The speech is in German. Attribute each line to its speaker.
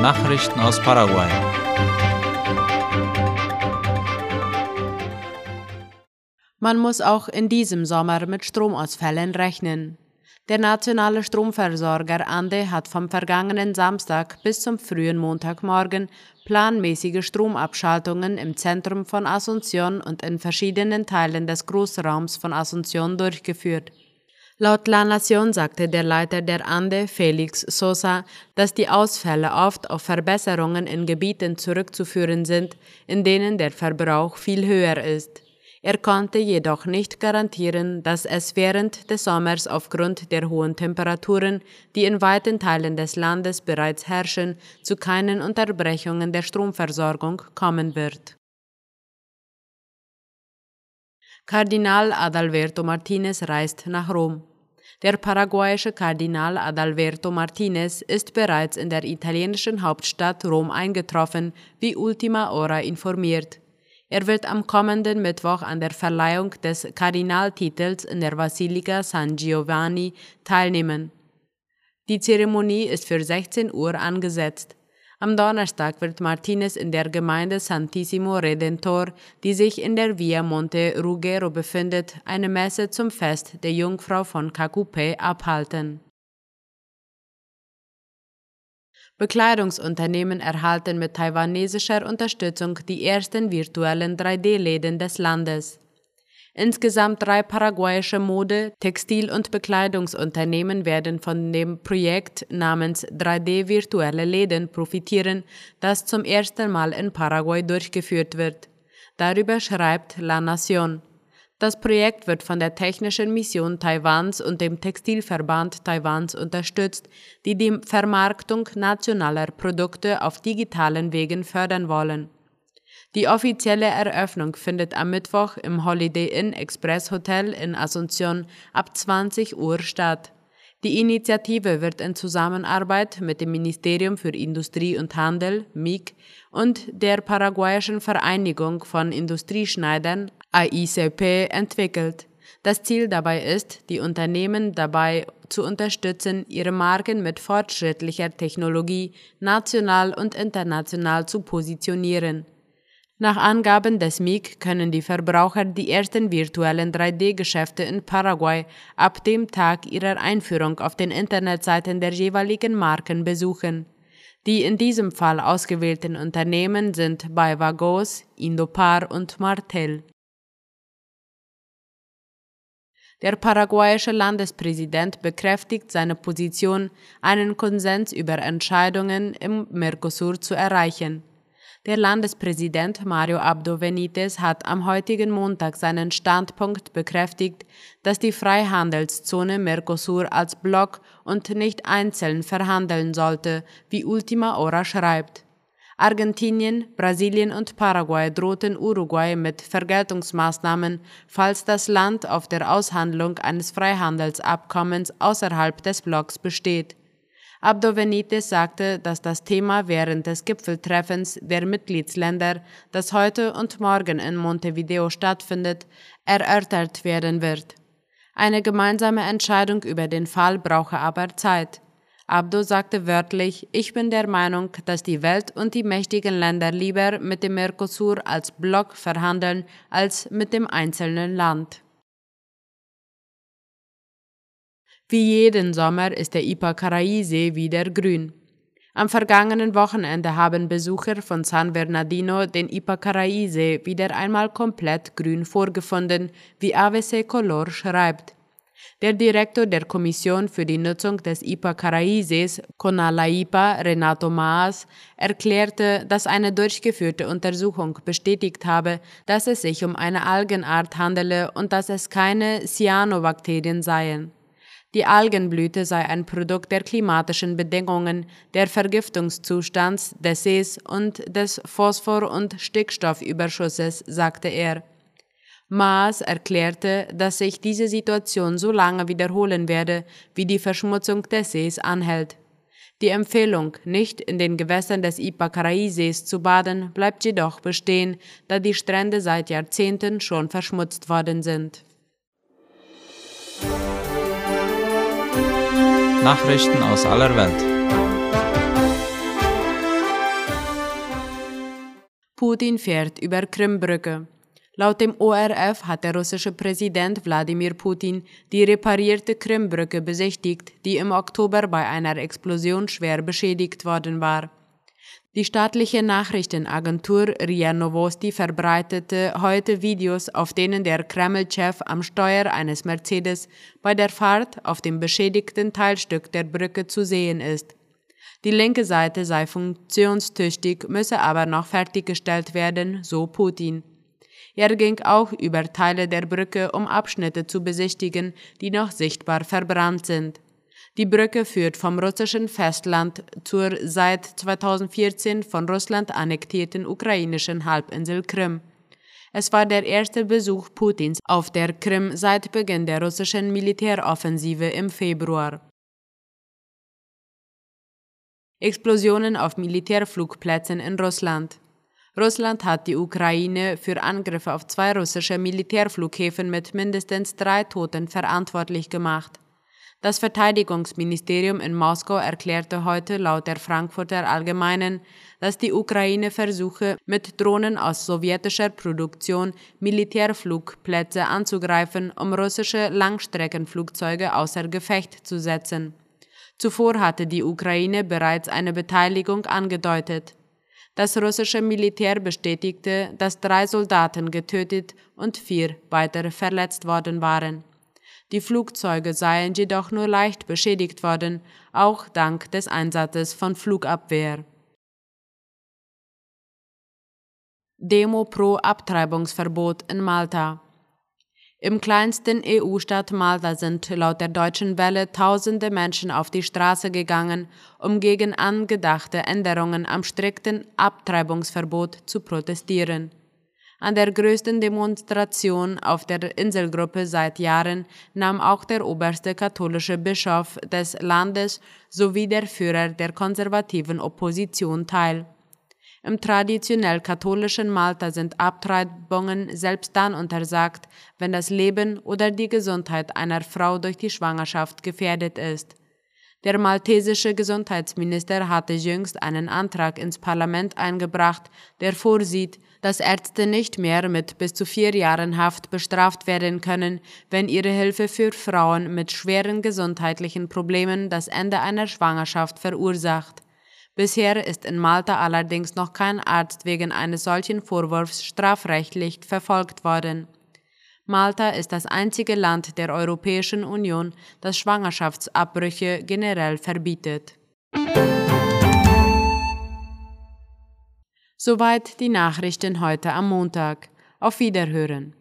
Speaker 1: Nachrichten aus Paraguay.
Speaker 2: Man muss auch in diesem Sommer mit Stromausfällen rechnen. Der nationale Stromversorger Ande hat vom vergangenen Samstag bis zum frühen Montagmorgen planmäßige Stromabschaltungen im Zentrum von Asunción und in verschiedenen Teilen des Großraums von Asunción durchgeführt. Laut La Nación sagte der Leiter der Ande, Felix Sosa, dass die Ausfälle oft auf Verbesserungen in Gebieten zurückzuführen sind, in denen der Verbrauch viel höher ist. Er konnte jedoch nicht garantieren, dass es während des Sommers aufgrund der hohen Temperaturen, die in weiten Teilen des Landes bereits herrschen, zu keinen Unterbrechungen der Stromversorgung kommen wird. Kardinal Adalberto Martinez reist nach Rom. Der paraguayische Kardinal Adalberto Martinez ist bereits in der italienischen Hauptstadt Rom eingetroffen, wie Ultima Hora informiert. Er wird am kommenden Mittwoch an der Verleihung des Kardinaltitels in der Basilika San Giovanni teilnehmen. Die Zeremonie ist für 16 Uhr angesetzt. Am Donnerstag wird Martinez in der Gemeinde Santissimo Redentor, die sich in der Via Monte Ruggero befindet, eine Messe zum Fest der Jungfrau von Cacupe abhalten. Bekleidungsunternehmen erhalten mit taiwanesischer Unterstützung die ersten virtuellen 3D-Läden des Landes. Insgesamt drei paraguayische Mode-, Textil- und Bekleidungsunternehmen werden von dem Projekt namens 3D Virtuelle Läden profitieren, das zum ersten Mal in Paraguay durchgeführt wird. Darüber schreibt La Nación. Das Projekt wird von der Technischen Mission Taiwans und dem Textilverband Taiwans unterstützt, die die Vermarktung nationaler Produkte auf digitalen Wegen fördern wollen. Die offizielle Eröffnung findet am Mittwoch im Holiday Inn Express Hotel in Asunción ab 20 Uhr statt. Die Initiative wird in Zusammenarbeit mit dem Ministerium für Industrie und Handel MIG und der paraguayischen Vereinigung von Industrieschneidern AICP entwickelt. Das Ziel dabei ist, die Unternehmen dabei zu unterstützen, ihre Marken mit fortschrittlicher Technologie national und international zu positionieren. Nach Angaben des MIG können die Verbraucher die ersten virtuellen 3D-Geschäfte in Paraguay ab dem Tag ihrer Einführung auf den Internetseiten der jeweiligen Marken besuchen. Die in diesem Fall ausgewählten Unternehmen sind bei Vagos, Indopar und Martel. Der paraguayische Landespräsident bekräftigt seine Position, einen Konsens über Entscheidungen im Mercosur zu erreichen. Der Landespräsident Mario Abdo Benitez hat am heutigen Montag seinen Standpunkt bekräftigt, dass die Freihandelszone Mercosur als Block und nicht einzeln verhandeln sollte, wie Ultima Hora schreibt. Argentinien, Brasilien und Paraguay drohten Uruguay mit Vergeltungsmaßnahmen, falls das Land auf der Aushandlung eines Freihandelsabkommens außerhalb des Blocks besteht. Abdo Benitez sagte, dass das Thema während des Gipfeltreffens der Mitgliedsländer, das heute und morgen in Montevideo stattfindet, erörtert werden wird. Eine gemeinsame Entscheidung über den Fall brauche aber Zeit. Abdo sagte wörtlich, ich bin der Meinung, dass die Welt und die mächtigen Länder lieber mit dem Mercosur als Block verhandeln als mit dem einzelnen Land. Wie jeden Sommer ist der Ipacaraí-See wieder grün. Am vergangenen Wochenende haben Besucher von San Bernardino den Ipacaraí-See wieder einmal komplett grün vorgefunden, wie AVC Color schreibt. Der Direktor der Kommission für die Nutzung des Ipacaraí-Sees, Conalaipa, Renato Maas, erklärte, dass eine durchgeführte Untersuchung bestätigt habe, dass es sich um eine Algenart handele und dass es keine Cyanobakterien seien. Die Algenblüte sei ein Produkt der klimatischen Bedingungen, der Vergiftungszustands des Sees und des Phosphor- und Stickstoffüberschusses, sagte er. Maas erklärte, dass sich diese Situation so lange wiederholen werde, wie die Verschmutzung des Sees anhält. Die Empfehlung, nicht in den Gewässern des Ipacaraí-Sees zu baden, bleibt jedoch bestehen, da die Strände seit Jahrzehnten schon verschmutzt worden sind.
Speaker 1: Nachrichten aus aller Welt.
Speaker 2: Putin fährt über Krimbrücke. Laut dem ORF hat der russische Präsident Wladimir Putin die reparierte Krimbrücke besichtigt, die im Oktober bei einer Explosion schwer beschädigt worden war. Die staatliche Nachrichtenagentur RIA Novosti verbreitete heute Videos, auf denen der Kreml-Chef am Steuer eines Mercedes bei der Fahrt auf dem beschädigten Teilstück der Brücke zu sehen ist. Die linke Seite sei funktionstüchtig, müsse aber noch fertiggestellt werden, so Putin. Er ging auch über Teile der Brücke, um Abschnitte zu besichtigen, die noch sichtbar verbrannt sind. Die Brücke führt vom russischen Festland zur seit 2014 von Russland annektierten ukrainischen Halbinsel Krim. Es war der erste Besuch Putins auf der Krim seit Beginn der russischen Militäroffensive im Februar. Explosionen auf Militärflugplätzen in Russland. Russland hat die Ukraine für Angriffe auf zwei russische Militärflughäfen mit mindestens drei Toten verantwortlich gemacht. Das Verteidigungsministerium in Moskau erklärte heute laut der Frankfurter Allgemeinen, dass die Ukraine versuche, mit Drohnen aus sowjetischer Produktion Militärflugplätze anzugreifen, um russische Langstreckenflugzeuge außer Gefecht zu setzen. Zuvor hatte die Ukraine bereits eine Beteiligung angedeutet. Das russische Militär bestätigte, dass drei Soldaten getötet und vier weitere verletzt worden waren. Die Flugzeuge seien jedoch nur leicht beschädigt worden, auch dank des Einsatzes von Flugabwehr. Demo pro Abtreibungsverbot in Malta. Im kleinsten EU-Staat Malta sind laut der Deutschen Welle tausende Menschen auf die Straße gegangen, um gegen angedachte Änderungen am strikten Abtreibungsverbot zu protestieren. An der größten Demonstration auf der Inselgruppe seit Jahren nahm auch der oberste katholische Bischof des Landes sowie der Führer der konservativen Opposition teil. Im traditionell katholischen Malta sind Abtreibungen selbst dann untersagt, wenn das Leben oder die Gesundheit einer Frau durch die Schwangerschaft gefährdet ist. Der maltesische Gesundheitsminister hatte jüngst einen Antrag ins Parlament eingebracht, der vorsieht, dass Ärzte nicht mehr mit bis zu vier Jahren Haft bestraft werden können, wenn ihre Hilfe für Frauen mit schweren gesundheitlichen Problemen das Ende einer Schwangerschaft verursacht. Bisher ist in Malta allerdings noch kein Arzt wegen eines solchen Vorwurfs strafrechtlich verfolgt worden. Malta ist das einzige Land der Europäischen Union, das Schwangerschaftsabbrüche generell verbietet. Soweit die Nachrichten heute am Montag. Auf Wiederhören.